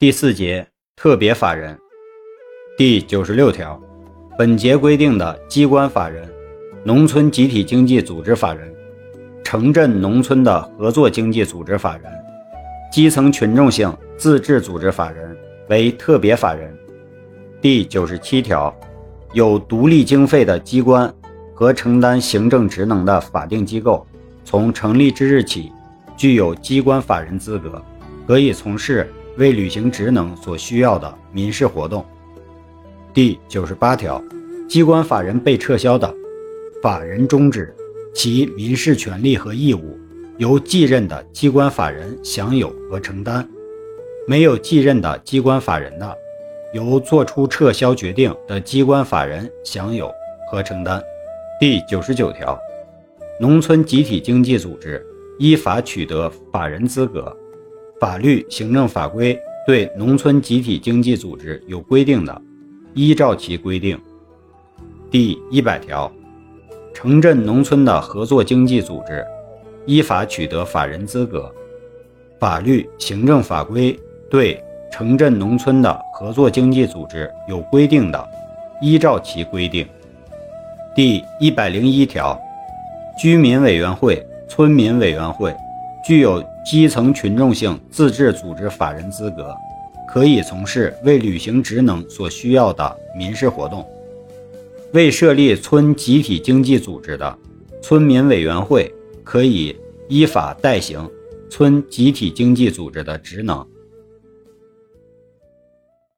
第四节特别法人第九十六条，本节规定的机关法人、农村集体经济组织法人、城镇农村的合作经济组织法人、基层群众性自治组织法人为特别法人。第九十七条，有独立经费的机关和承担行政职能的法定机构，从成立之日起，具有机关法人资格，可以从事。为履行职能所需要的民事活动。第九十八条，机关法人被撤销的，法人终止，其民事权利和义务由继任的机关法人享有和承担；没有继任的机关法人的，由作出撤销决定的机关法人享有和承担。第九十九条，农村集体经济组织依法取得法人资格。法律、行政法规对农村集体经济组织有规定的，依照其规定。第一百条，城镇农村的合作经济组织依法取得法人资格，法律、行政法规对城镇农村的合作经济组织有规定的，依照其规定。第一百零一条，居民委员会、村民委员会。具有基层群众性自治组织法人资格，可以从事为履行职能所需要的民事活动。未设立村集体经济组织的村民委员会，可以依法代行村集体经济组织的职能。